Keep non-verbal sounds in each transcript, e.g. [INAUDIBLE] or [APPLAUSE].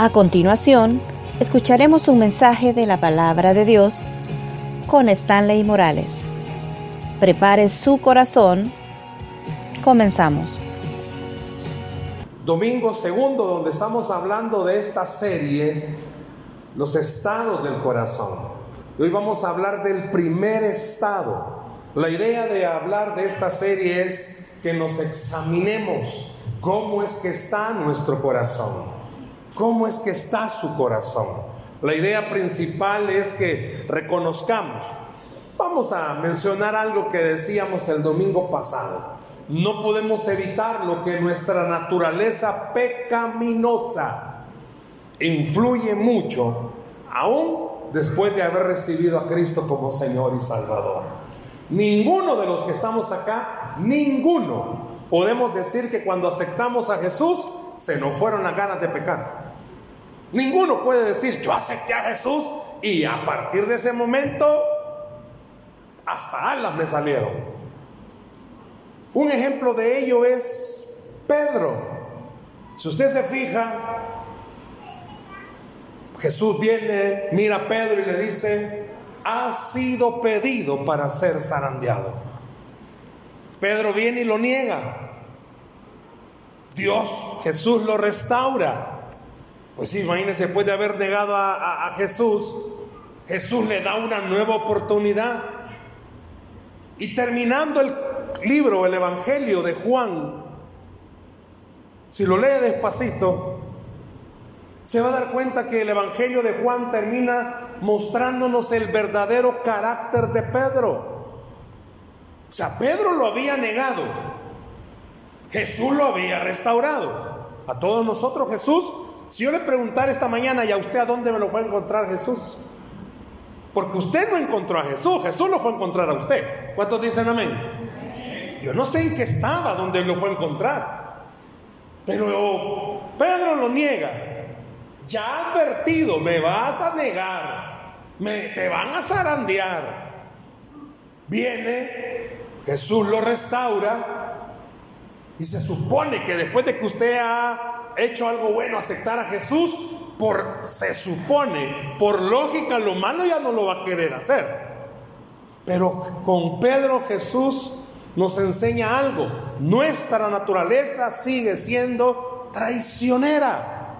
A continuación, escucharemos un mensaje de la palabra de Dios con Stanley Morales. Prepare su corazón. Comenzamos. Domingo segundo, donde estamos hablando de esta serie, los estados del corazón. Hoy vamos a hablar del primer estado. La idea de hablar de esta serie es que nos examinemos cómo es que está nuestro corazón. ¿Cómo es que está su corazón? La idea principal es que reconozcamos. Vamos a mencionar algo que decíamos el domingo pasado. No podemos evitar lo que nuestra naturaleza pecaminosa influye mucho, aún después de haber recibido a Cristo como Señor y Salvador. Ninguno de los que estamos acá, ninguno, podemos decir que cuando aceptamos a Jesús se nos fueron las ganas de pecar. Ninguno puede decir, yo acepté a Jesús y a partir de ese momento hasta alas me salieron. Un ejemplo de ello es Pedro. Si usted se fija, Jesús viene, mira a Pedro y le dice, ha sido pedido para ser zarandeado. Pedro viene y lo niega. Dios, Jesús lo restaura. Pues sí, imagínense, después de haber negado a, Jesús, Jesús le da una nueva oportunidad. Y terminando el libro, el Evangelio de Juan, si lo lee despacito, se va a dar cuenta que el Evangelio de Juan termina mostrándonos el verdadero carácter de Pedro. O sea, Pedro lo había negado, Jesús lo había restaurado. A todos nosotros Jesús si yo le preguntara esta mañana, ¿y a usted a dónde me lo fue a encontrar Jesús? Porque usted no encontró a Jesús, Jesús lo fue a encontrar a usted. ¿Cuántos dicen amén? Yo no sé en qué estaba donde lo fue a encontrar. Pero Pedro lo niega. Ya advertido, me vas a negar, me, te van a zarandear. Viene, Jesús lo restaura y se supone que después de que usted ha hecho algo bueno, aceptar a Jesús, por, se supone, por lógica, lo malo ya no lo va a querer hacer. Pero con Pedro Jesús nos enseña algo. Nuestra naturaleza sigue siendo traicionera.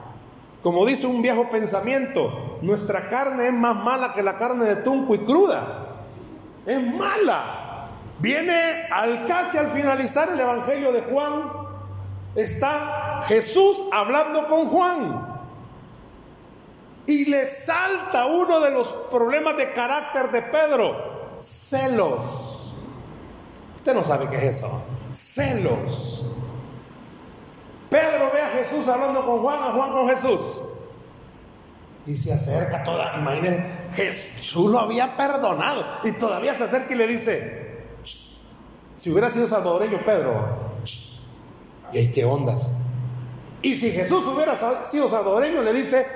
Como dice un viejo pensamiento, nuestra carne es más mala que la carne de tunco y cruda. Es mala. Viene al casi al finalizar el Evangelio de Juan, está Jesús hablando con Juan. Y le salta uno de los problemas de carácter de Pedro, celos. Usted no sabe qué es eso, celos. Pedro ve a Jesús hablando con Juan, a Juan con Jesús. Y se acerca toda, Jesús lo había perdonado. Y todavía se acerca y le dice, si hubiera sido salvadoreño Pedro, y hay que ondas. Y si Jesús hubiera sido salvadoreño, le dice,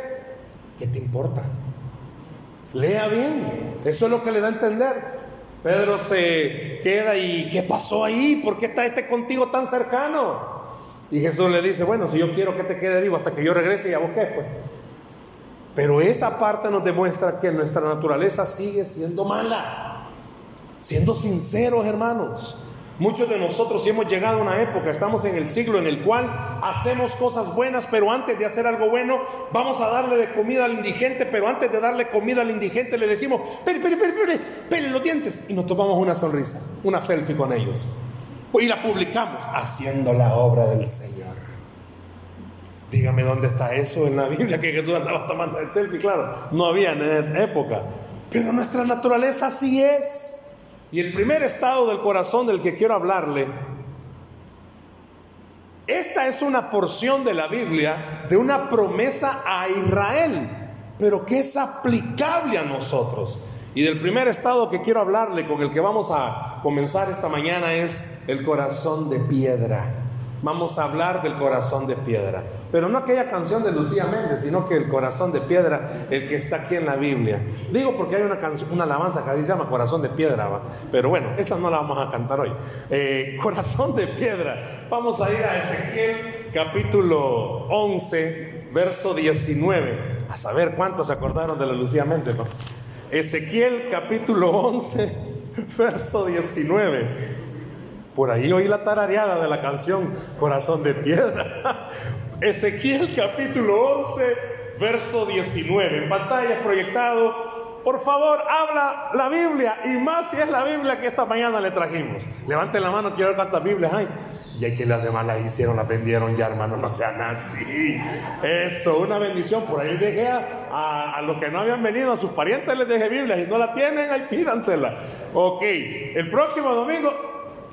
¿qué te importa? Lea bien. Eso es lo que le da a entender. Pedro se queda y ¿qué pasó ahí? ¿Por qué está este contigo tan cercano? Y Jesús le dice, bueno, si yo quiero que te quede vivo hasta que yo regrese y a busque, pues. Pero esa parte nos demuestra que nuestra naturaleza sigue siendo mala. Siendo sinceros, hermanos. Muchos de nosotros, si hemos llegado a una época, estamos en el siglo en el cual hacemos cosas buenas, pero antes de hacer algo bueno, vamos a darle de comida al indigente, pero antes de darle comida al indigente le decimos, pere, pere, pere, pere, pere los dientes, y nos tomamos una sonrisa, una selfie con ellos. Y la publicamos, haciendo la obra del Señor. Dígame dónde está eso en la Biblia, que Jesús andaba tomando el selfie, claro, no había en esa época. Pero nuestra naturaleza así es. Y el primer estado del corazón del que quiero hablarle, esta es una porción de la Biblia de una promesa a Israel, pero que es aplicable a nosotros. Y del primer estado que quiero hablarle, con el que vamos a comenzar esta mañana, es el corazón de piedra vamos a hablar del corazón de piedra. Pero no aquella canción de Lucía Méndez, sino que el corazón de piedra, el que está aquí en la Biblia. Digo porque hay una, canción, una alabanza que se llama Corazón de Piedra, pero bueno, esa no la vamos a cantar hoy. Eh, [LAUGHS] corazón de piedra. Vamos a ir a Ezequiel capítulo 11, verso 19. A saber cuántos se acordaron de la Lucía Méndez, ¿no? Ezequiel capítulo 11, [LAUGHS] verso 19. Por ahí oí la tarareada de la canción Corazón de Piedra. [LAUGHS] Ezequiel capítulo 11, verso 19. En pantalla proyectado. Por favor, habla la Biblia. Y más si es la Biblia que esta mañana le trajimos. Levanten la mano, quiero ver cuántas Biblias hay. Y hay que las demás las hicieron, las vendieron ya, hermano. No sean así. Eso, una bendición. Por ahí dejé a, a, los que no habían venido, a sus parientes les dejé Biblia. Y no la tienen, ahí pídansela. Ok, el próximo domingo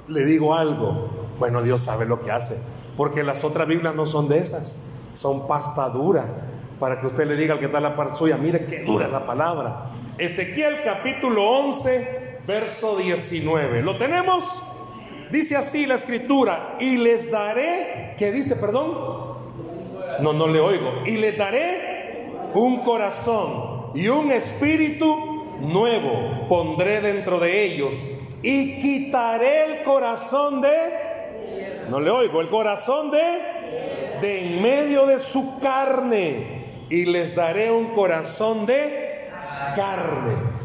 le digo algo. Bueno, Dios sabe lo que hace. Porque las otras Biblias no son de esas. Son pasta dura. Para que usted le diga al que está la par suya, mire qué dura la palabra. Ezequiel capítulo 11, verso 19. ¿Lo tenemos? Dice así la escritura. Y les daré, ¿qué dice, perdón? No, no le oigo. Y les daré un corazón y un espíritu nuevo pondré dentro de ellos y quitaré el corazón de, no le oigo, el corazón de, de en medio de su carne y les daré un corazón de carne.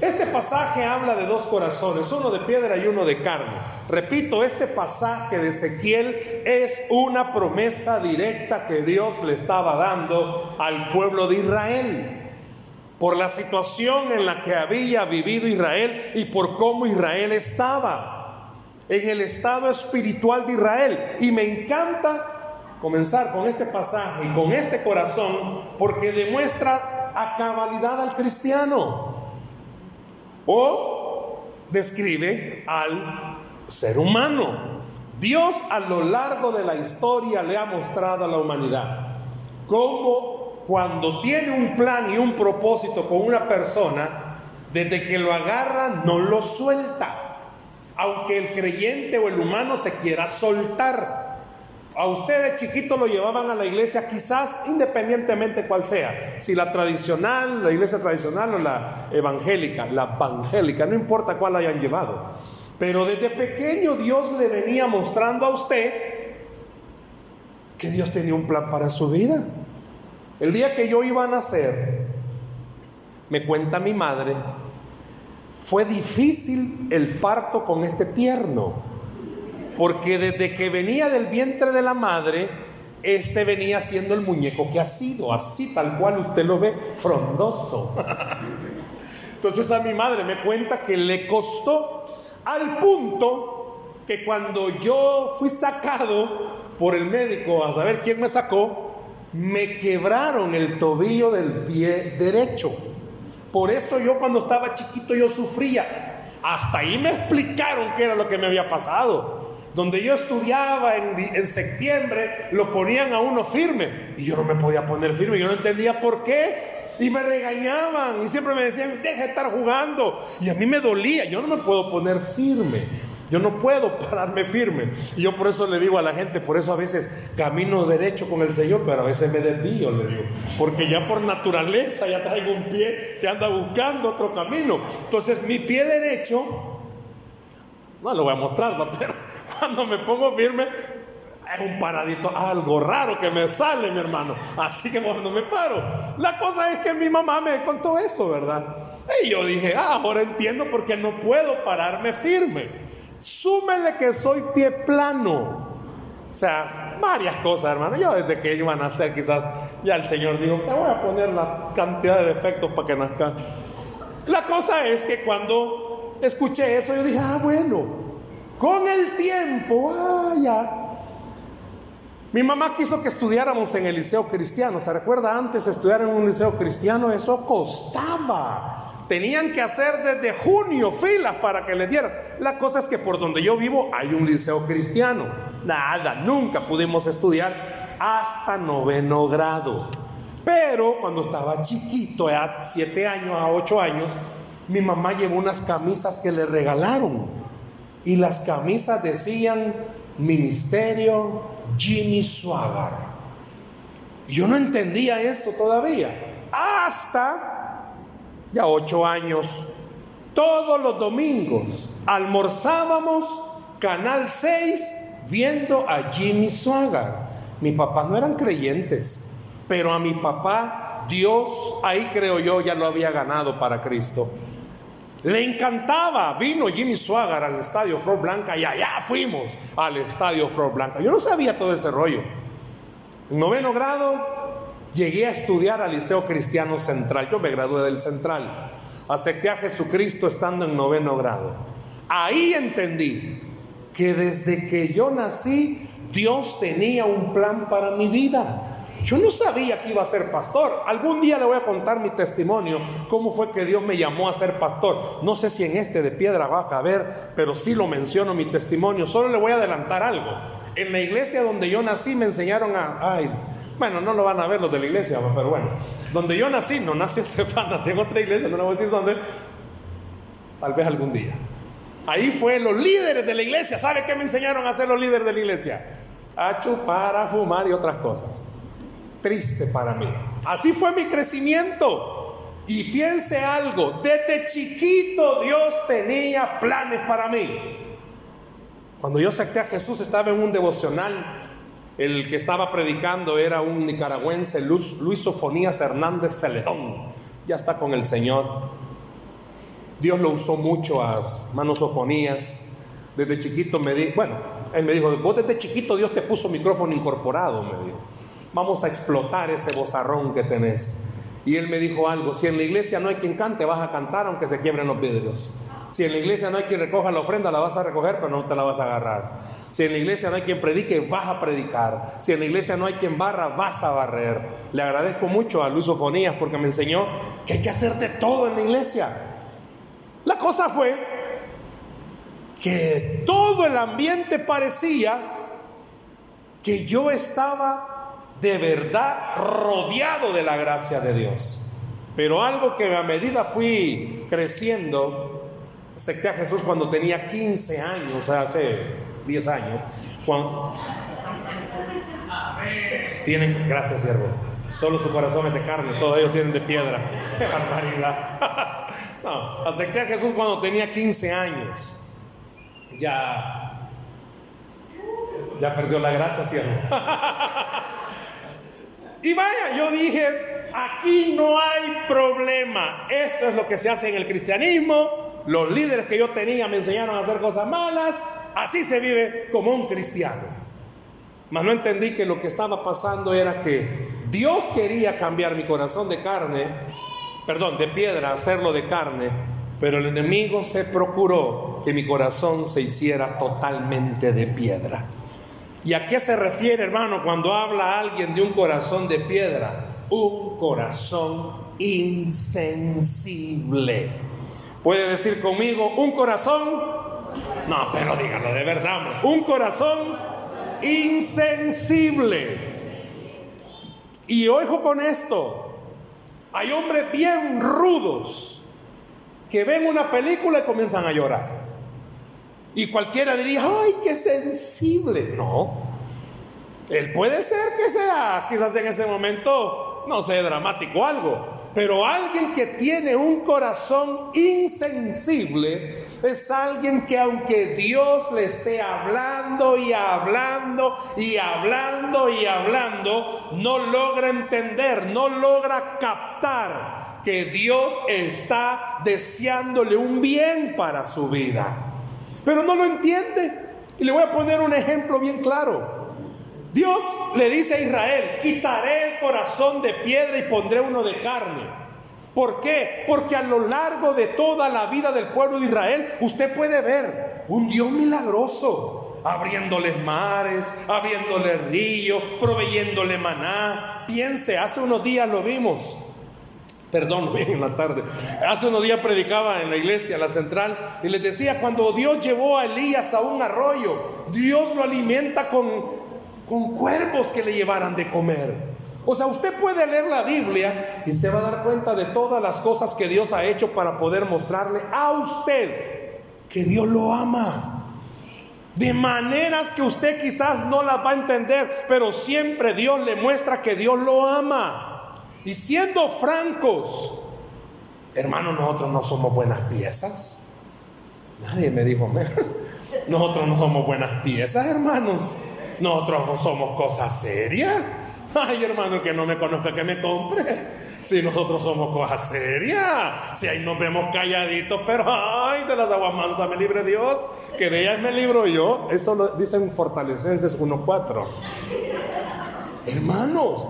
Este pasaje habla de dos corazones, uno de piedra y uno de carne. Repito, este pasaje de Ezequiel es una promesa directa que Dios le estaba dando al pueblo de Israel por la situación en la que había vivido Israel y por cómo Israel estaba, en el estado espiritual de Israel. Y me encanta comenzar con este pasaje y con este corazón porque demuestra a cabalidad al cristiano o describe al ser humano. Dios a lo largo de la historia le ha mostrado a la humanidad cómo cuando tiene un plan y un propósito con una persona, desde que lo agarra no lo suelta. Aunque el creyente o el humano se quiera soltar. A usted de chiquito lo llevaban a la iglesia, quizás independientemente cuál sea, si la tradicional, la iglesia tradicional o la evangélica, la evangélica, no importa cuál hayan llevado. Pero desde pequeño Dios le venía mostrando a usted que Dios tenía un plan para su vida. El día que yo iba a nacer, me cuenta mi madre, fue difícil el parto con este tierno, porque desde que venía del vientre de la madre, este venía siendo el muñeco que ha sido, así tal cual usted lo ve, frondoso. [LAUGHS] Entonces a mi madre me cuenta que le costó al punto que cuando yo fui sacado por el médico a saber quién me sacó, me quebraron el tobillo del pie derecho. Por eso yo cuando estaba chiquito yo sufría. Hasta ahí me explicaron qué era lo que me había pasado. Donde yo estudiaba en, septiembre, lo ponían a uno firme. Y yo no me podía poner firme, yo no entendía por qué. Y me regañaban y siempre me decían, deja de estar jugando. Y a mí me dolía, yo no me puedo poner firme. Yo no puedo pararme firme. Y yo por eso le digo a la gente, por eso a veces camino derecho con el Señor, pero a veces me desvío, le digo. Porque ya por naturaleza ya traigo un pie que anda buscando otro camino. Entonces mi pie derecho, no lo voy a mostrar, [LAUGHS] pero cuando me pongo firme, es un paradito, algo raro que me sale, mi hermano. Así que cuando me paro, la cosa es que mi mamá me contó eso, ¿verdad? Y yo dije, ah, ahora entiendo por qué no puedo pararme firme. Súmele que soy pie plano. O sea, varias cosas, hermano. Yo desde que iban a nacer, quizás ya el Señor dijo, te voy a poner la cantidad de defectos para que nazca. La cosa es que cuando escuché eso, yo dije, ah, bueno, con el tiempo. Ah, Mi mamá quiso que estudiáramos en el liceo cristiano. ¿Se recuerda antes estudiar en un liceo cristiano? Eso costaba. Tenían que hacer desde junio filas para que le dieran. La cosa es que por donde yo vivo hay un liceo cristiano. Nada, nunca pudimos estudiar hasta noveno grado. Pero cuando estaba chiquito, a siete años, a ocho años, mi mamá llevó unas camisas que le regalaron. Y las camisas decían Ministerio Jimmy Swaggart. Yo no entendía eso todavía. Hasta ya ocho años, todos los domingos almorzábamos Canal 6 viendo a Jimmy Swaggart. Mis papás no eran creyentes, pero a mi papá Dios, ahí creo yo, ya lo había ganado para Cristo. Le encantaba, vino Jimmy Swaggart al estadio Flor Blanca y allá fuimos al estadio Flor Blanca. Yo no sabía todo ese rollo. En noveno grado llegué a estudiar al Liceo Cristiano Central. Yo me gradué del Central. Acepté a Jesucristo estando en noveno grado. Ahí entendí que desde que yo nací, Dios tenía un plan para mi vida. Yo no sabía que iba a ser pastor. Algún día le voy a contar mi testimonio, cómo fue que Dios me llamó a ser pastor. No sé si en este de piedra va a caber, pero sí lo menciono mi testimonio. Solo le voy a adelantar algo. En la iglesia donde yo nací me enseñaron a... bueno, no lo van a ver los de la iglesia, pero bueno. Donde yo nací, no nací en [LAUGHS] Cefán, nací en otra iglesia, no le voy a decir dónde. Tal vez algún día. Ahí fue los líderes de la iglesia. ¿Sabe qué me enseñaron a hacer los líderes de la iglesia? A chupar, a fumar y otras cosas triste para mí. Así fue mi crecimiento. Y piense algo, desde chiquito Dios tenía planes para mí. Cuando yo acepté a Jesús estaba en un devocional. El que estaba predicando era un nicaragüense, Luis, Sofonías Hernández Celedón. Ya está con el Señor. Dios lo usó mucho a manos Sofonías. Desde chiquito me dijo, bueno, él me dijo, vos desde chiquito Dios te puso micrófono incorporado, me dijo vamos a explotar ese bozarrón que tenés. Y él me dijo algo, si en la iglesia no hay quien cante, vas a cantar aunque se quiebren los vidrios. Si en la iglesia no hay quien recoja la ofrenda, la vas a recoger, pero no te la vas a agarrar. Si en la iglesia no hay quien predique, vas a predicar. Si en la iglesia no hay quien barra, vas a barrer. Le agradezco mucho a Luis Ofonías porque me enseñó que hay que hacer de todo en la iglesia. La cosa fue que todo el ambiente parecía que yo estaba de verdad rodeado de la gracia de Dios. Pero algo que a medida fui creciendo, acepté a Jesús cuando tenía 15 años, hace 10 años. Cuando... Tienen, gracias siervo, solo su corazón es de carne, todos ellos tienen de piedra. [LAUGHS] ¡Qué barbaridad! [LAUGHS] No, acepté a Jesús cuando tenía 15 años. Ya, ya perdió la gracia, siervo. [LAUGHS] Y vaya, yo dije, aquí no hay problema. Esto es lo que se hace en el cristianismo. Los líderes que yo tenía me enseñaron a hacer cosas malas. Así se vive como un cristiano. Mas no entendí que lo que estaba pasando era que Dios quería cambiar mi corazón de carne, perdón, de piedra, hacerlo de carne, pero el enemigo se procuró que mi corazón se hiciera totalmente de piedra. ¿Y a qué se refiere, hermano, cuando habla alguien de un corazón de piedra? Un corazón insensible. ¿Puede decir conmigo un corazón? No, pero dígalo de verdad. Un corazón insensible. Y ojo con esto. Hay hombres bien rudos que ven una película y comienzan a llorar. Y cualquiera diría, ay, qué sensible. No. Él puede ser que sea, quizás en ese momento, no sé, dramático o algo. Pero alguien que tiene un corazón insensible es alguien que aunque Dios le esté hablando y hablando y hablando y hablando, no logra entender, no logra captar que Dios está deseándole un bien para su vida pero no lo entiende. Y le voy a poner un ejemplo bien claro. Dios le dice a Israel, quitaré el corazón de piedra y pondré uno de carne. ¿Por qué? Porque a lo largo de toda la vida del pueblo de Israel, usted puede ver un Dios milagroso, abriéndoles mares, abriéndoles ríos, proveyéndole maná. Piense, hace unos días lo vimos. Perdón, bien en la tarde. Hace unos días predicaba en la iglesia, la central, y les decía, cuando Dios llevó a Elías a un arroyo, Dios lo alimenta con, con cuervos que le llevaran de comer. O sea, usted puede leer la Biblia y se va a dar cuenta de todas las cosas que Dios ha hecho para poder mostrarle a usted que Dios lo ama. De maneras que usted quizás no las va a entender, pero siempre Dios le muestra que Dios lo ama. Y siendo francos, hermanos, nosotros no somos buenas piezas. Nadie me dijo, nosotros no somos buenas piezas, hermanos. Nosotros somos cosas serias. Ay, hermano, que no me conozca, que me compre. Si nosotros somos cosas serias, si ahí nos vemos calladitos, pero ay, de las aguas mansas me libre Dios, que de ellas me libro yo. Eso lo dicen Fortalecenses 1.4. Hermanos,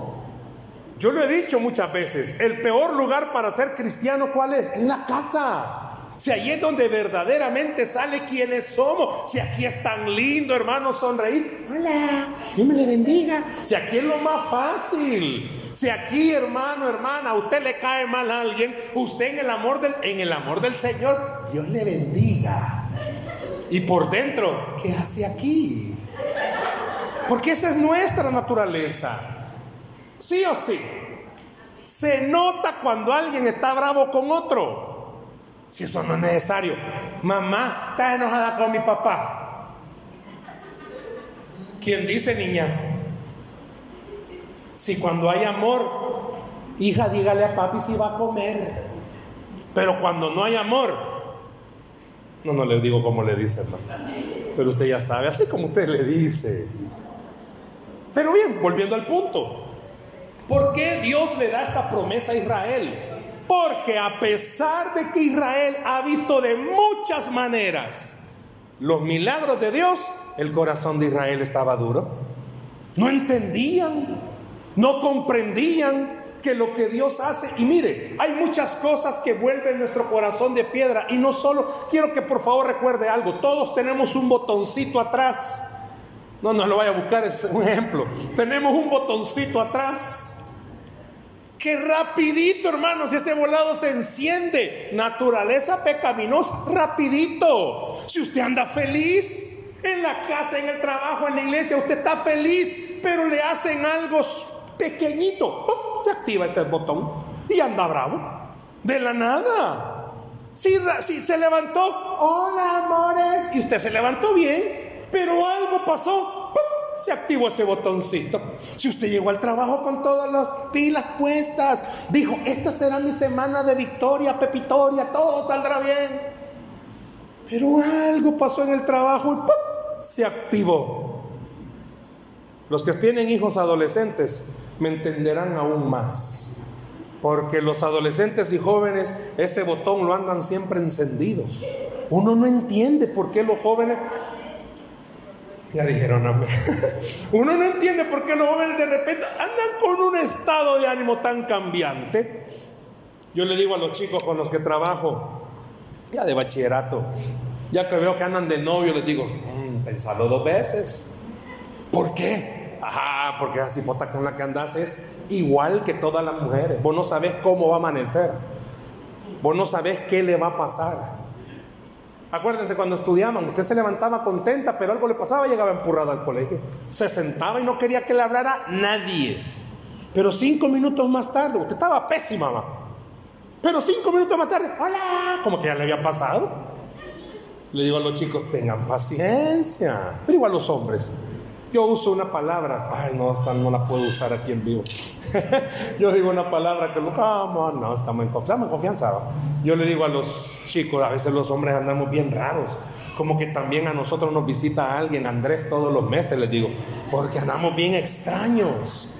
yo lo he dicho muchas veces, el peor lugar para ser cristiano, ¿cuál es? En la casa. Si ahí es donde verdaderamente sale quiénes somos. Si aquí es tan lindo, hermano, sonreír. Hola, Dios me le bendiga. Si aquí es lo más fácil. Si aquí, hermano, hermana, a usted le cae mal a alguien, usted en el amor del, en el amor del Señor, Dios le bendiga. Y por dentro, ¿qué hace aquí? Porque esa es nuestra naturaleza. Sí o sí. Se nota cuando alguien está bravo con otro. Si eso no es necesario. Mamá está enojada con mi papá. ¿Quién dice, niña? Si cuando hay amor, hija, dígale a papi si va a comer. Pero cuando no hay amor, no, no le digo como le dice, Pero usted ya sabe, así como usted le dice. Pero bien, volviendo al punto. ¿Por qué Dios le da esta promesa a Israel? Porque a pesar de que Israel ha visto de muchas maneras los milagros de Dios, el corazón de Israel estaba duro. No entendían, no comprendían que lo que Dios hace, y mire, hay muchas cosas que vuelven nuestro corazón de piedra, y no solo, quiero que por favor recuerde algo, todos tenemos un botoncito atrás. No, no lo vaya a buscar, es un ejemplo. Tenemos un botoncito atrás que rapidito, hermanos, ese volado se enciende. Naturaleza pecaminosa, rapidito. Si usted anda feliz en la casa, en el trabajo, en la iglesia, usted está feliz, pero le hacen algo pequeñito, se activa ese botón y anda bravo. De la nada. Si, si se levantó, hola amores, y usted se levantó bien, pero algo pasó, se activó ese botoncito. Si usted llegó al trabajo con todas las pilas puestas, dijo, esta será mi semana de victoria, pepitoria, todo saldrá bien. Pero algo pasó en el trabajo y se activó. Los que tienen hijos adolescentes me entenderán aún más. Porque los adolescentes y jóvenes ese botón lo andan siempre encendido. Uno no entiende por qué los jóvenes ya dijeron amén. [LAUGHS] Uno no entiende por qué los jóvenes de repente andan con un estado de ánimo tan cambiante. Yo le digo a los chicos con los que trabajo, ya de bachillerato, ya que veo que andan de novio, les digo, mmm, pensalo dos veces. ¿Por qué? Ajá, porque esa cipota con la que andas es igual que todas las mujeres. Vos no sabés cómo va a amanecer. Vos no sabés qué le va a pasar. Acuérdense cuando estudiaban, usted se levantaba contenta, pero algo le pasaba y llegaba empurrada al colegio. Se sentaba y no quería que le hablara nadie. Pero cinco minutos más tarde, usted estaba pésima, mamá. Pero cinco minutos más tarde, hola, como que ya le había pasado. Le digo a los chicos, tengan paciencia. Pero igual los hombres. Yo uso una palabra, ay no, no la puedo usar aquí en vivo. [LAUGHS] Yo digo una palabra que lo, ¿cómo? No, estamos en confianza, en confianza. Yo le digo a los chicos, a veces los hombres andamos bien raros, como que también a nosotros nos visita alguien, Andrés todos los meses, les digo, porque andamos bien extraños.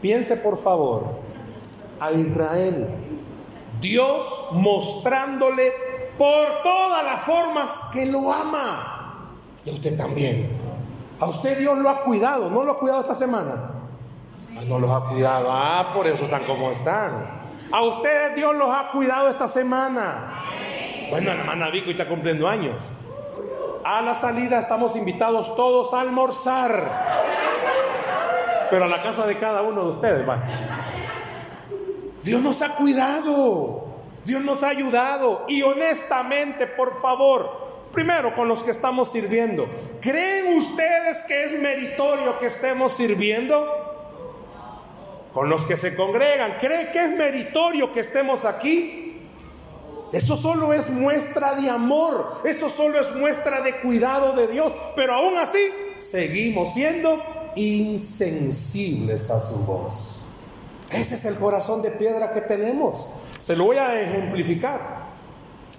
Piense por favor a Israel, Dios mostrándole por todas las formas que lo ama. Y usted también. A usted Dios lo ha cuidado, ¿no lo ha cuidado esta semana? Ah, no los ha cuidado, ah, por eso están como están. A ustedes Dios los ha cuidado esta semana. Bueno, la hermana Vico está cumpliendo años. A la salida estamos invitados todos a almorzar. Pero a la casa de cada uno de ustedes, va. Dios nos ha cuidado. Dios nos ha ayudado. Y honestamente, por favor, Primero, con los que estamos sirviendo. ¿Creen ustedes que es meritorio que estemos sirviendo? Con los que se congregan. ¿Creen que es meritorio que estemos aquí? Eso solo es muestra de amor. Eso solo es muestra de cuidado de Dios. Pero aún así, seguimos siendo insensibles a su voz. Ese es el corazón de piedra que tenemos. Se lo voy a ejemplificar.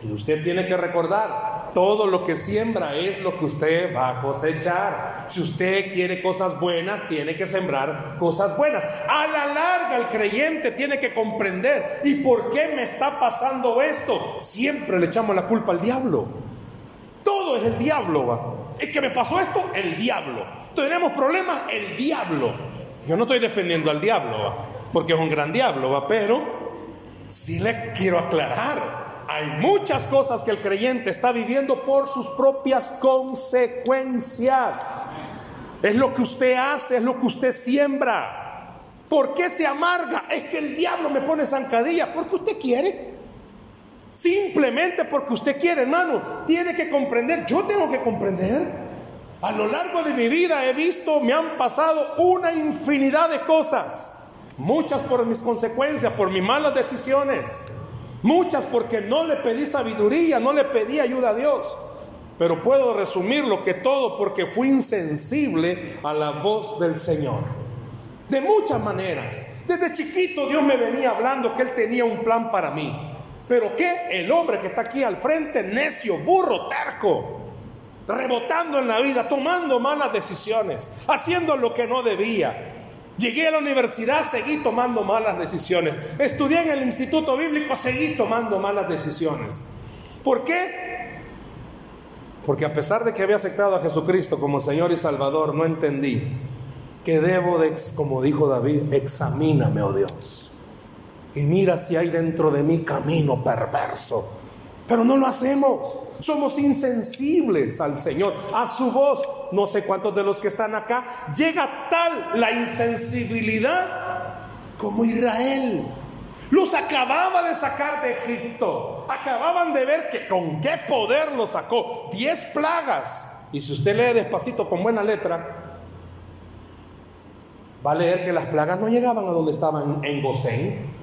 Y usted tiene que recordar Todo lo que siembra es lo que usted va a cosechar. Si usted quiere cosas buenas, tiene que sembrar cosas buenas. A la larga el creyente tiene que comprender, ¿y por qué me está pasando esto? Siempre le echamos la culpa al diablo. Todo es el diablo, va. Es que me pasó esto, el diablo. Tenemos problemas, el diablo. Yo no estoy defendiendo al diablo, ¿va? porque es un gran diablo, ¿va? pero sí le quiero aclarar hay muchas cosas que el creyente está viviendo por sus propias consecuencias. Es lo que usted hace, es lo que usted siembra. ¿Por qué se amarga? Es que el diablo me pone zancadilla. Porque usted quiere. Simplemente porque usted quiere, hermano. Tiene que comprender. Yo tengo que comprender. A lo largo de mi vida he visto, me han pasado una infinidad de cosas. Muchas por mis consecuencias, por mis malas decisiones. Muchas porque no le pedí sabiduría, no le pedí ayuda a Dios. Pero puedo resumirlo que todo porque fui insensible a la voz del Señor. De muchas maneras. Desde chiquito Dios me venía hablando que Él tenía un plan para mí. Pero que el hombre que está aquí al frente, necio, burro, terco, rebotando en la vida, tomando malas decisiones, haciendo lo que no debía, Llegué a la universidad, seguí tomando malas decisiones. Estudié en el instituto bíblico, seguí tomando malas decisiones. ¿Por qué? Porque a pesar de que había aceptado a Jesucristo como Señor y Salvador, no entendí que debo de, como dijo David, examíname, oh Dios. Y mira si hay dentro de mí camino perverso pero no lo hacemos. Somos insensibles al Señor, a su voz. No sé cuántos de los que están acá llega tal la insensibilidad como Israel. Los acababa de sacar de Egipto. Acababan de ver que con qué poder los sacó. Diez plagas. Y si usted lee despacito con buena letra, va a leer que las plagas no llegaban a donde estaban en Gosén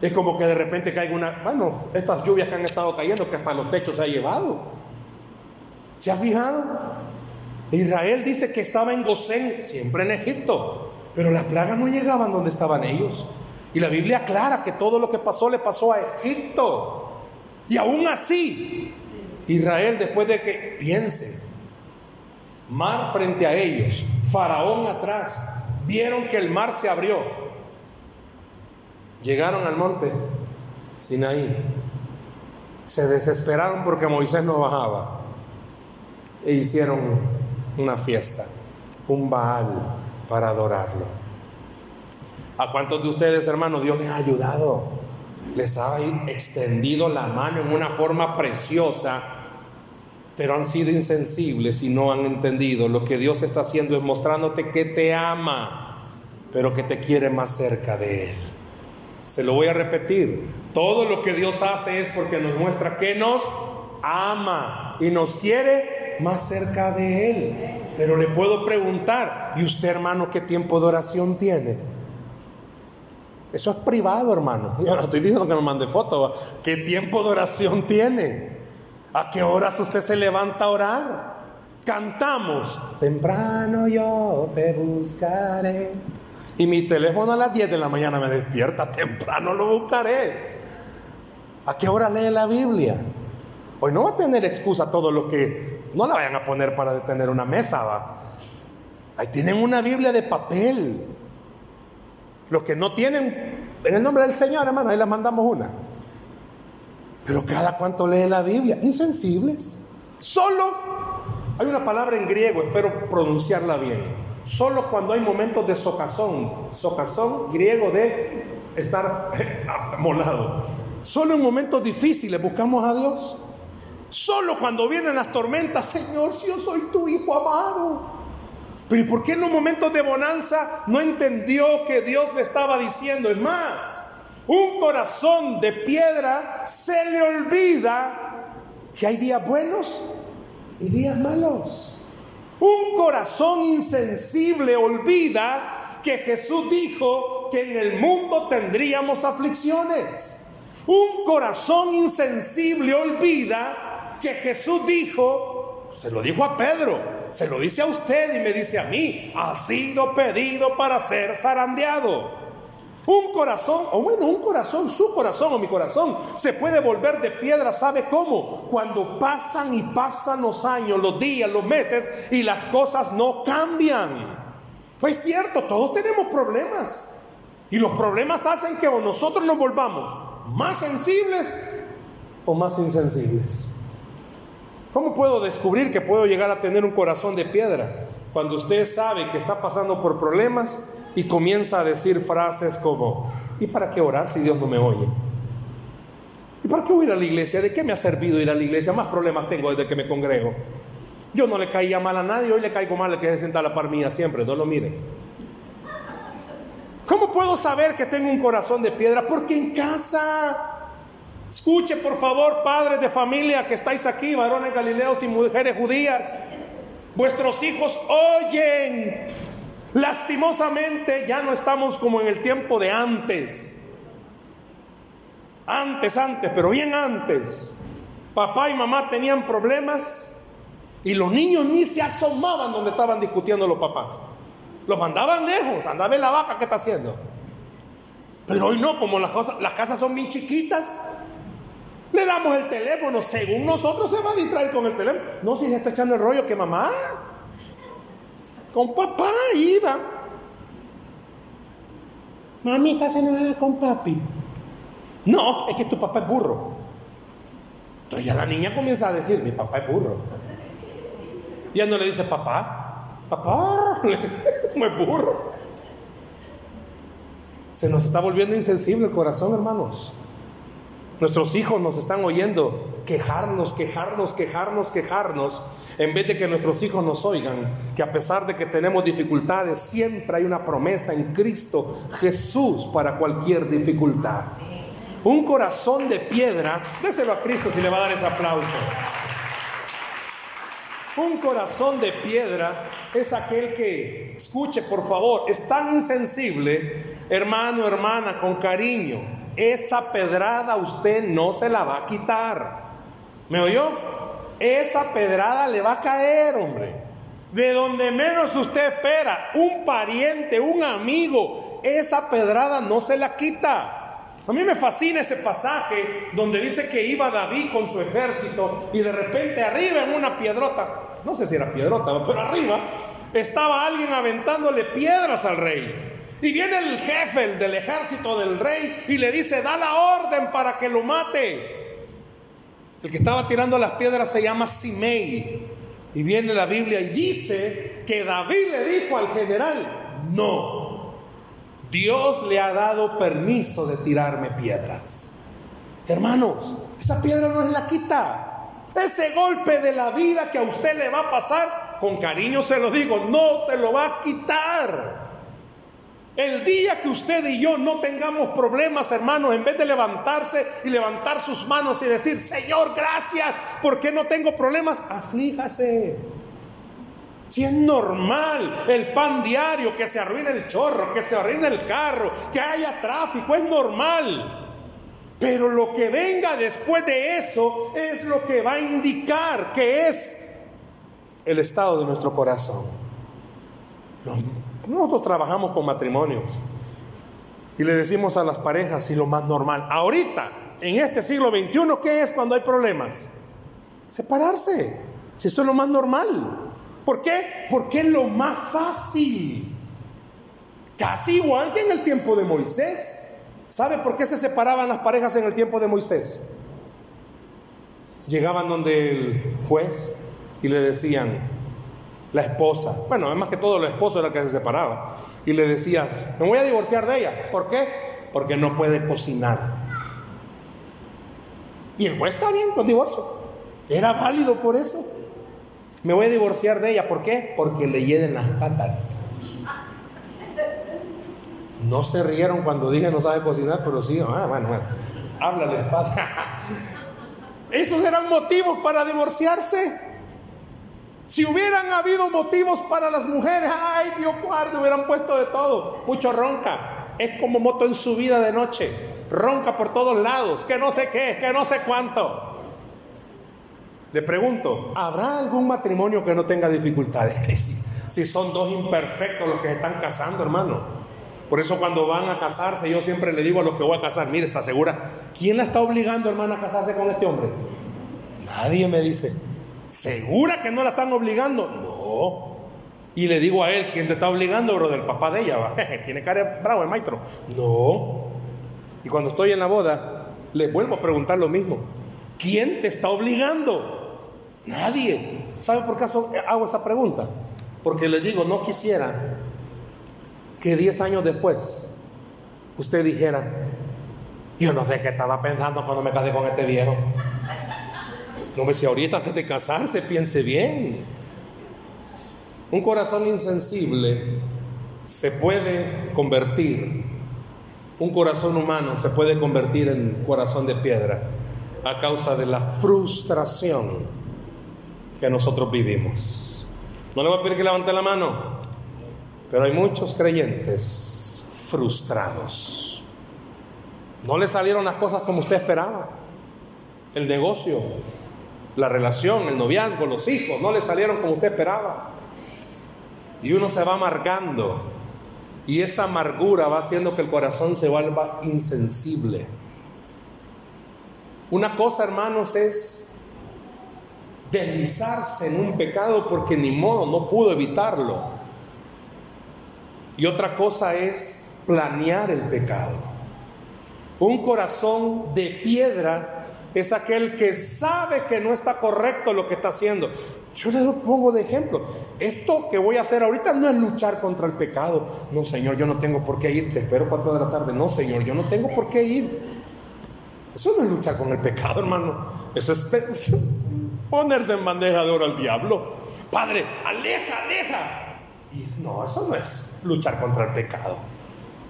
es como que de repente caiga una, bueno, estas lluvias que han estado cayendo, que hasta los techos se ha llevado. ¿Se ha fijado? Israel dice que estaba en Gosén, siempre en Egipto, pero las plagas no llegaban donde estaban ellos. Y la Biblia aclara que todo lo que pasó le pasó a Egipto. Y aún así, Israel, después de que piense, mar frente a ellos, faraón atrás, vieron que el mar se abrió Llegaron al monte Sinaí. Se desesperaron porque Moisés no bajaba. E hicieron una fiesta, un Baal para adorarlo. ¿A cuántos de ustedes, hermanos, Dios les ha ayudado? Les ha extendido la mano en una forma preciosa, pero han sido insensibles y no han entendido. Lo que Dios está haciendo es mostrándote que te ama, pero que te quiere más cerca de Él. Se lo voy a repetir. Todo lo que Dios hace es porque nos muestra que nos ama y nos quiere más cerca de Él. Pero le puedo preguntar, ¿y usted hermano qué tiempo de oración tiene? Eso es privado, hermano. [LAUGHS] Yo no estoy diciendo que me mande fotos. ¿Qué tiempo de oración tiene? ¿A qué horas usted se levanta a orar? Cantamos. Temprano yo te buscaré. Y mi teléfono a las 10 de la mañana me despierta, temprano lo buscaré. ¿A qué hora lee la Biblia? Hoy no va a tener excusa todo lo que no la vayan a poner para detener una mesa, va. Ahí tienen una Biblia de papel. Los que no tienen, en el nombre del Señor, hermano, ahí les mandamos una. Pero cada cuanto lee la Biblia, insensibles. Solo hay una palabra en griego, espero pronunciarla bien. Solo cuando hay momentos de socazón, socazón griego de estar [LAUGHS] molado. Solo en momentos difíciles buscamos a Dios. Solo cuando vienen las tormentas, Señor, si yo soy tu hijo amado. Pero ¿y por qué en los momentos de bonanza no entendió que Dios le estaba diciendo? Es más, un corazón de piedra se le olvida que hay días buenos y días malos. Un corazón insensible olvida que Jesús dijo que en el mundo tendríamos aflicciones. Un corazón insensible olvida que Jesús dijo, se lo dijo a Pedro, se lo dice a usted y me dice a mí, ha sido pedido para ser zarandeado. Un corazón, o bueno, un corazón, su corazón o mi corazón, se puede volver de piedra, ¿sabe cómo? Cuando pasan y pasan los años, los días, los meses y las cosas no cambian. Pues es cierto, todos tenemos problemas. Y los problemas hacen que nosotros nos volvamos más sensibles o más insensibles. ¿Cómo puedo descubrir que puedo llegar a tener un corazón de piedra? Cuando usted sabe que está pasando por problemas y comienza a decir frases como, ¿y para qué orar si Dios no me oye? ¿Y para qué voy a ir a la iglesia? ¿De qué me ha servido ir a la iglesia? Más problemas tengo desde que me congrego. Yo no le caía mal a nadie, hoy le caigo mal al que se sienta a la par mía siempre, no lo mire. ¿Cómo puedo saber que tengo un corazón de piedra? Porque en casa Escuche por favor, padres de familia que estáis aquí, varones galileos y mujeres judías. Vuestros hijos oyen. Lastimosamente ya no estamos como en el tiempo de antes. Antes, antes, pero bien antes. Papá y mamá tenían problemas y los niños ni se asomaban donde estaban discutiendo los papás. Los mandaban lejos, andaba en la vaca, ¿qué está haciendo? Pero hoy no, como las, cosas, las casas son bien chiquitas, le damos el teléfono, según nosotros se va a distraer con el teléfono. No, si se está echando el rollo que mamá. Con papá iba. Mamita se enojada con papi. No, es que tu papá es burro. Entonces ya la niña comienza a decir, mi papá es burro. Ya no le dice, papá, papá, [LAUGHS] no es burro. Se nos está volviendo insensible el corazón, hermanos. Nuestros hijos nos están oyendo quejarnos, quejarnos, quejarnos, quejarnos, en vez de que nuestros hijos nos oigan que a pesar de que tenemos dificultades, siempre hay una promesa en Cristo Jesús para cualquier dificultad. Un corazón de piedra, déselo a Cristo si le va a dar ese aplauso. Un corazón de piedra es aquel que, escuche por favor, es tan insensible, hermano, hermana, con cariño, esa pedrada usted no se la va a quitar. ¿Me oyó? Esa pedrada le va a caer, hombre. De donde menos usted espera, un pariente, un amigo, esa pedrada no se la quita. A mí me fascina ese pasaje donde dice que iba David con su ejército y de repente arriba en una piedrota, no sé si era piedrota, pero arriba estaba alguien aventándole piedras al rey. Y viene el jefe del ejército del rey y le dice, da la orden para que lo mate. El que estaba tirando las piedras se llama Simei. Y viene la Biblia y dice que David le dijo al general, no, Dios le ha dado permiso de tirarme piedras. Hermanos, esa piedra no es la quita. Ese golpe de la vida que a usted le va a pasar, con cariño se lo digo, no se lo va a quitar. El día que usted y yo no tengamos problemas, hermanos, en vez de levantarse y levantar sus manos y decir, Señor, gracias, porque no tengo problemas, aflíjase. Si es normal el pan diario, que se arruine el chorro, que se arruine el carro, que haya tráfico, es normal. Pero lo que venga después de eso es lo que va a indicar que es el estado de nuestro corazón. Nosotros trabajamos con matrimonios y le decimos a las parejas si lo más normal, ahorita, en este siglo XXI, ¿qué es cuando hay problemas? Separarse, si eso es lo más normal. ¿Por qué? Porque es lo más fácil. Casi igual que en el tiempo de Moisés. ¿Sabe por qué se separaban las parejas en el tiempo de Moisés? Llegaban donde el juez y le decían, la esposa, bueno, además que todo, la esposa era la que se separaba, y le decía, me voy a divorciar de ella. ¿Por qué? Porque no puede cocinar. Y el juez está bien con divorcio. Era válido por eso. Me voy a divorciar de ella. ¿Por qué? Porque le hieden las patas. No se rieron cuando dije no sabe cocinar, pero sí, ah, bueno, bueno, háblale, padre. [LAUGHS] Esos eran motivos para divorciarse. Si hubieran habido motivos para las mujeres, ay Dios guarde, hubieran puesto de todo. Mucho ronca. Es como moto en su vida de noche. Ronca por todos lados. Que no sé qué, que no sé cuánto. Le pregunto, ¿habrá algún matrimonio que no tenga dificultades? Si, [LAUGHS] si son dos imperfectos los que se están casando, hermano. Por eso cuando van a casarse, yo siempre le digo a los que voy a casar, mire, está segura, ¿quién la está obligando, hermana, a casarse con este hombre? Nadie me dice, ¿segura que no la están obligando? No. Y le digo a él, ¿quién te está obligando, bro? Del papá de ella, ¿va? [LAUGHS] Tiene cara bravo el maestro. No. Y cuando estoy en la boda, le vuelvo a preguntar lo mismo. ¿Quién te está obligando? Nadie. ¿Sabe por qué hago esa pregunta? Porque le digo, no quisiera que 10 años después usted dijera, yo no sé qué estaba pensando cuando me casé con este viejo. No me si ahorita antes de casarse piense bien. Un corazón insensible se puede convertir, un corazón humano se puede convertir en corazón de piedra a causa de la frustración que nosotros vivimos. No le voy a pedir que levante la mano, pero hay muchos creyentes frustrados. No le salieron las cosas como usted esperaba. El negocio, la relación, el noviazgo, los hijos, no le salieron como usted esperaba. Y uno se va amargando. Y esa amargura va haciendo que el corazón se vuelva insensible. Una cosa, hermanos, es deslizarse en un pecado porque ni modo, no pudo evitarlo. Y otra cosa es planear el pecado. Un corazón de piedra es aquel que sabe que no está correcto lo que está haciendo. Yo le pongo de ejemplo. Esto que voy a hacer ahorita no es luchar contra el pecado. No, Señor, yo no tengo por qué ir. Te espero cuatro de la tarde. No, Señor, yo no tengo por qué ir. Eso no es luchar con el pecado, hermano. Eso es [LAUGHS] ponerse en bandeja de oro al diablo. Padre, aleja, aleja. Y no, eso no es luchar contra el pecado.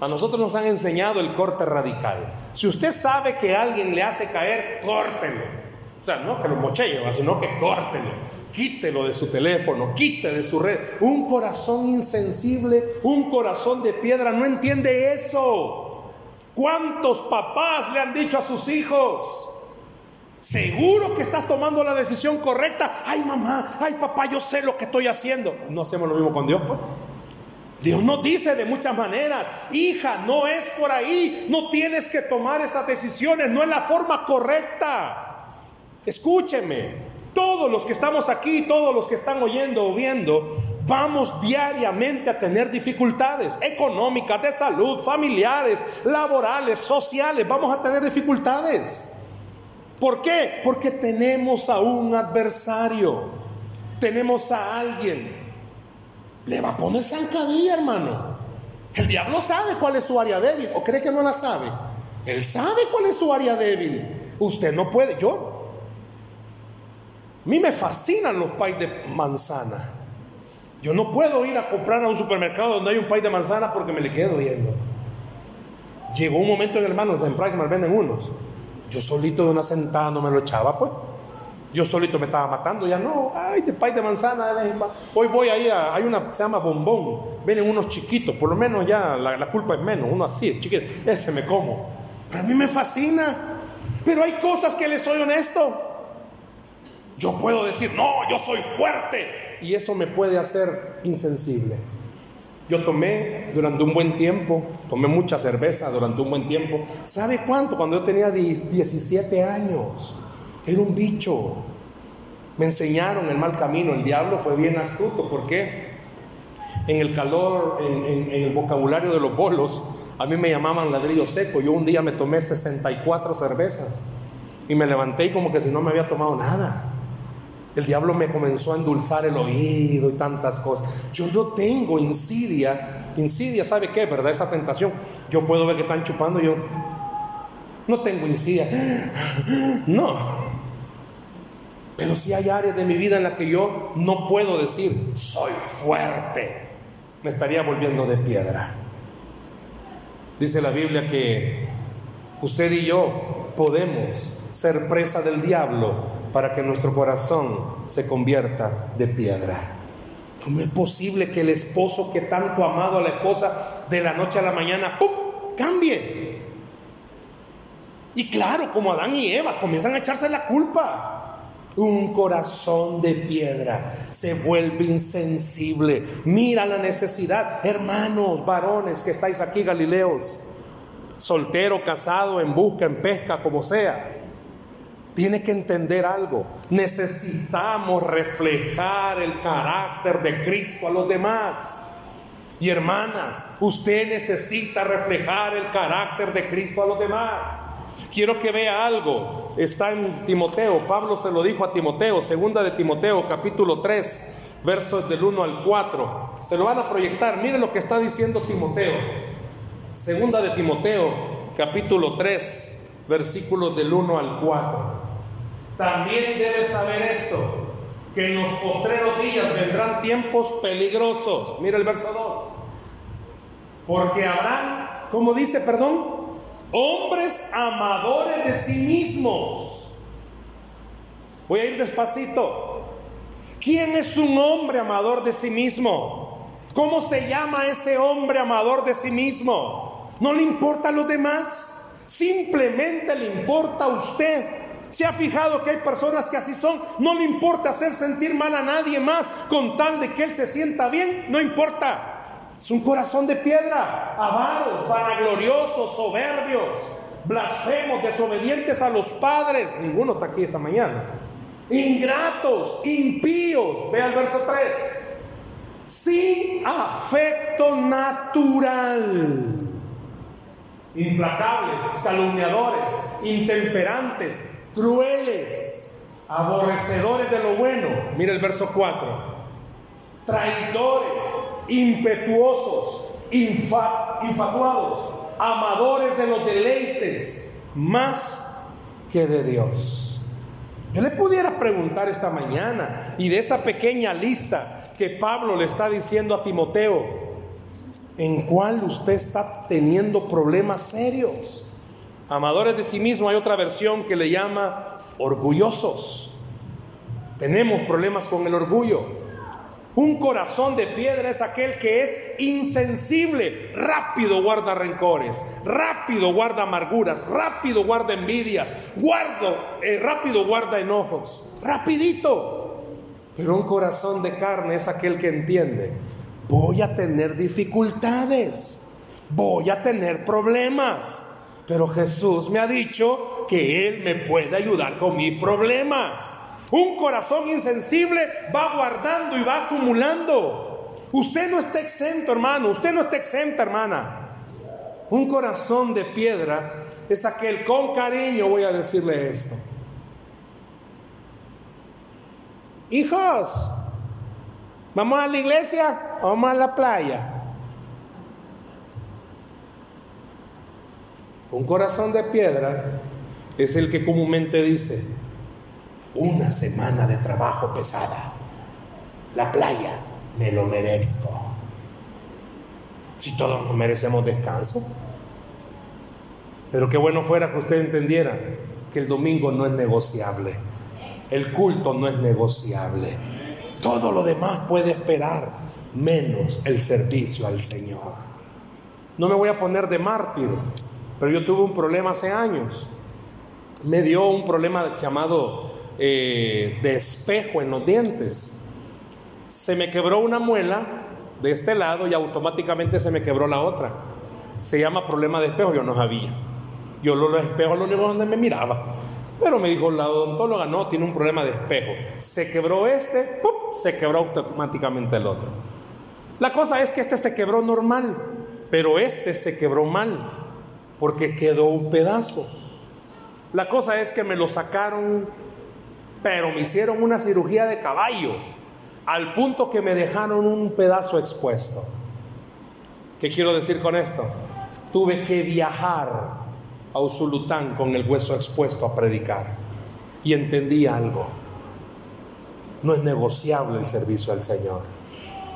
A nosotros nos han enseñado el corte radical. Si usted sabe que alguien le hace caer, córtelo. O sea, no que lo mochee, sino que córtelo. Quítelo de su teléfono, quite de su red. Un corazón insensible, un corazón de piedra no entiende eso. ¿Cuántos papás le han dicho a sus hijos? Seguro que estás tomando la decisión correcta. Ay mamá, ay papá, yo sé lo que estoy haciendo. No hacemos lo mismo con Dios, pues. Dios nos dice de muchas maneras, hija, no es por ahí, no tienes que tomar esas decisiones, no es la forma correcta. Escúcheme, todos los que estamos aquí, todos los que están oyendo o viendo, vamos diariamente a tener dificultades económicas, de salud, familiares, laborales, sociales, vamos a tener dificultades. ¿Por qué? Porque tenemos a un adversario, tenemos a alguien le va a poner zancadilla, hermano. El diablo sabe cuál es su área débil, o cree que no la sabe. Él sabe cuál es su área débil. Usted no puede, yo. A mí me fascinan los pais de manzana. Yo no puedo ir a comprar a un supermercado donde hay un pay de manzana porque me le quedo viendo. Llegó un momento en hermanos, en Price me venden unos. Yo solito de una sentada no me lo echaba, pues. Yo solito me estaba matando, ya no, ay, de pay de manzana, hoy voy ahí a, hay una que se llama bombón, vienen unos chiquitos, por lo menos ya la, culpa es menos, uno así, chiquito, ese me como. Pero a mí me fascina, pero hay cosas que le soy honesto. Yo puedo decir, no, yo soy fuerte, y eso me puede hacer insensible. Yo tomé durante un buen tiempo, tomé mucha cerveza durante un buen tiempo. ¿Sabe cuánto? Cuando yo tenía 17 años. Era un bicho. Me enseñaron el mal camino. El diablo fue bien astuto. ¿Por qué? En el calor, en, el vocabulario de los bolos, a mí me llamaban ladrillo seco. Yo un día me tomé 64 cervezas y me levanté y como que si no me había tomado nada. El diablo me comenzó a endulzar el oído y tantas cosas. Yo no tengo insidia. Insidia, ¿sabe qué? ¿Verdad? Esa tentación. Yo puedo ver que están chupando yo. No tengo insidia. No. Pero si hay áreas de mi vida en las que yo no puedo decir, soy fuerte, me estaría volviendo de piedra. Dice la Biblia que usted y yo podemos ser presa del diablo para que nuestro corazón se convierta de piedra. ¿Cómo es posible que el esposo que tanto ha amado a la esposa de la noche a la mañana ¡pum! cambie? Y claro, como Adán y Eva comienzan a echarse la culpa. Un corazón de piedra se vuelve insensible. Mira la necesidad. Hermanos, varones que estáis aquí, Galileos, soltero, casado, en busca, en pesca, como sea. Tiene que entender algo. Necesitamos reflejar el carácter de Cristo a los demás. Y hermanas, usted necesita reflejar el carácter de Cristo a los demás. Quiero que vea algo. Está en Timoteo. Pablo se lo dijo a Timoteo. Segunda de Timoteo, capítulo 3, versos del 1 al 4. Se lo van a proyectar. Mire lo que está diciendo Timoteo. Segunda de Timoteo, capítulo 3, versículos del 1 al 4. También debes saber esto, que en los postreros días vendrán tiempos peligrosos. Mira el verso 2. Porque habrán, como dice, perdón, hombres amadores de sí mismos. Voy a ir despacito. ¿Quién es un hombre amador de sí mismo? ¿Cómo se llama ese hombre amador de sí mismo? ¿No le importa a los demás? Simplemente le importa a usted. ¿Se ha fijado que hay personas que así son? No le importa hacer sentir mal a nadie más con tal de que él se sienta bien, no importa. Es un corazón de piedra, avaros, vanagloriosos, soberbios, blasfemos, desobedientes a los padres. Ninguno está aquí esta mañana. Ingratos, impíos. Ve al verso 3. Sin afecto natural. Implacables, calumniadores, intemperantes, crueles, aborrecedores de lo bueno. Mira el verso 4. Traidores, impetuosos, infatuados, amadores de los deleites, más que de Dios. Yo le pudiera preguntar esta mañana y de esa pequeña lista que Pablo le está diciendo a Timoteo, ¿en cuál usted está teniendo problemas serios? Amadores de sí mismo, hay otra versión que le llama orgullosos. Tenemos problemas con el orgullo. Un corazón de piedra es aquel que es insensible, rápido guarda rencores, rápido guarda amarguras, rápido guarda envidias, eh, rápido guarda enojos, rapidito. Pero un corazón de carne es aquel que entiende, voy a tener dificultades, voy a tener problemas, pero Jesús me ha dicho que Él me puede ayudar con mis problemas. Un corazón insensible va guardando y va acumulando. Usted no está exento, hermano. Usted no está exenta, hermana. Un corazón de piedra es aquel con cariño, voy a decirle esto. Hijos, ¿vamos a la iglesia o vamos a la playa? Un corazón de piedra es el que comúnmente dice, una semana de trabajo pesada, la playa, me lo merezco. Si todos merecemos descanso. Pero qué bueno fuera que usted entendiera que el domingo no es negociable, el culto no es negociable, todo lo demás puede esperar, menos el servicio al Señor. No me voy a poner de mártir, pero yo tuve un problema hace años. Me dio un problema llamado eh, de espejo en los dientes. Se me quebró una muela de este lado y automáticamente se me quebró la otra. Se llama problema de espejo, yo no sabía. Yo lo, los espejos lo único donde me miraba. Pero me dijo la odontóloga, no, tiene un problema de espejo. Se quebró este, se quebró automáticamente el otro. La cosa es que este se quebró normal, pero este se quebró mal porque quedó un pedazo. La cosa es que me lo sacaron, pero me hicieron una cirugía de caballo, al punto que me dejaron un pedazo expuesto. ¿Qué quiero decir con esto? Tuve que viajar a Usulután con el hueso expuesto a predicar. Y entendí algo. No es negociable el servicio al Señor.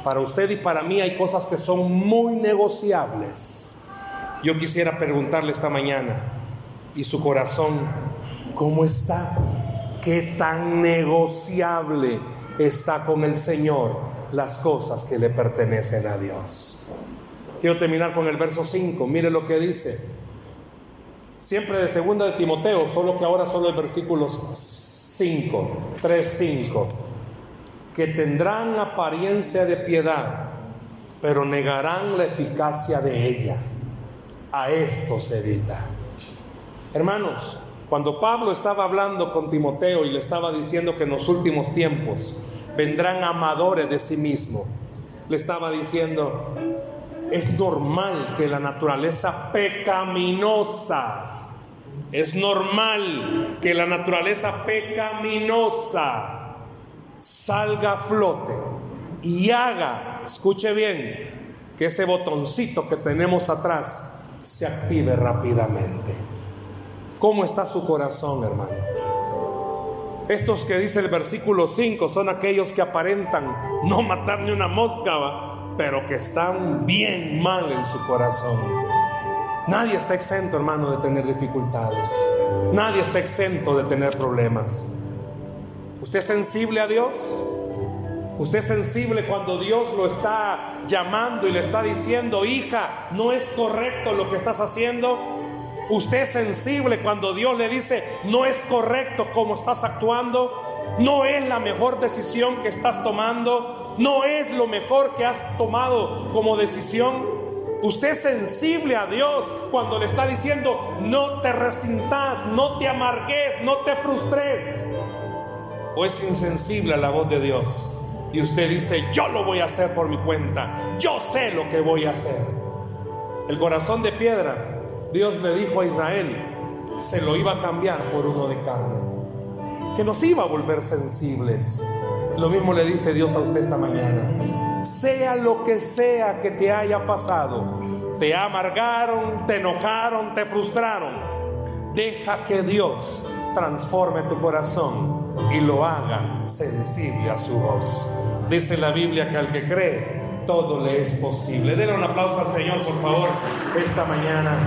Para usted y para mí hay cosas que son muy negociables yo quisiera preguntarle esta mañana, ¿y su corazón cómo está? ¿Qué tan negociable está con el Señor las cosas que le pertenecen a Dios? Quiero terminar con el verso 5. Mire lo que dice. Siempre de segunda de Timoteo, solo que ahora solo el versículo 5, 3, 5, que tendrán apariencia de piedad, pero negarán la eficacia de ella. A esto se evita. Hermanos, cuando Pablo estaba hablando con Timoteo y le estaba diciendo que en los últimos tiempos vendrán amadores de sí mismo, le estaba diciendo, es normal que la naturaleza pecaminosa, es normal que la naturaleza pecaminosa salga a flote y haga, escuche bien, que ese botoncito que tenemos atrás se active rápidamente. ¿Cómo está su corazón, hermano? Estos que dice el versículo 5 son aquellos que aparentan no matar ni una mosca, pero que están bien mal en su corazón. Nadie está exento, hermano, de tener dificultades. Nadie está exento de tener problemas. ¿Usted es sensible a Dios? ¿Usted es sensible cuando Dios lo está llamando y le está diciendo, hija, no es correcto lo que estás haciendo? Usted es sensible cuando Dios le dice, no es correcto como estás actuando, no es la mejor decisión que estás tomando, no es lo mejor que has tomado como decisión. Usted es sensible a Dios cuando le está diciendo, no te resintas, no te amargues, no te frustres. O es insensible a la voz de Dios. Y usted dice, yo lo voy a hacer por mi cuenta, yo sé lo que voy a hacer. El corazón de piedra Dios le dijo a Israel, se lo iba a cambiar por uno de carne, que nos iba a volver sensibles. Lo mismo le dice Dios a usted esta mañana. Sea lo que sea que te haya pasado, te amargaron, te enojaron, te frustraron, deja que Dios transforme tu corazón y lo haga sensible a su voz. Dice la Biblia que al que cree, todo le es posible. Denle un aplauso al Señor, por favor, esta mañana.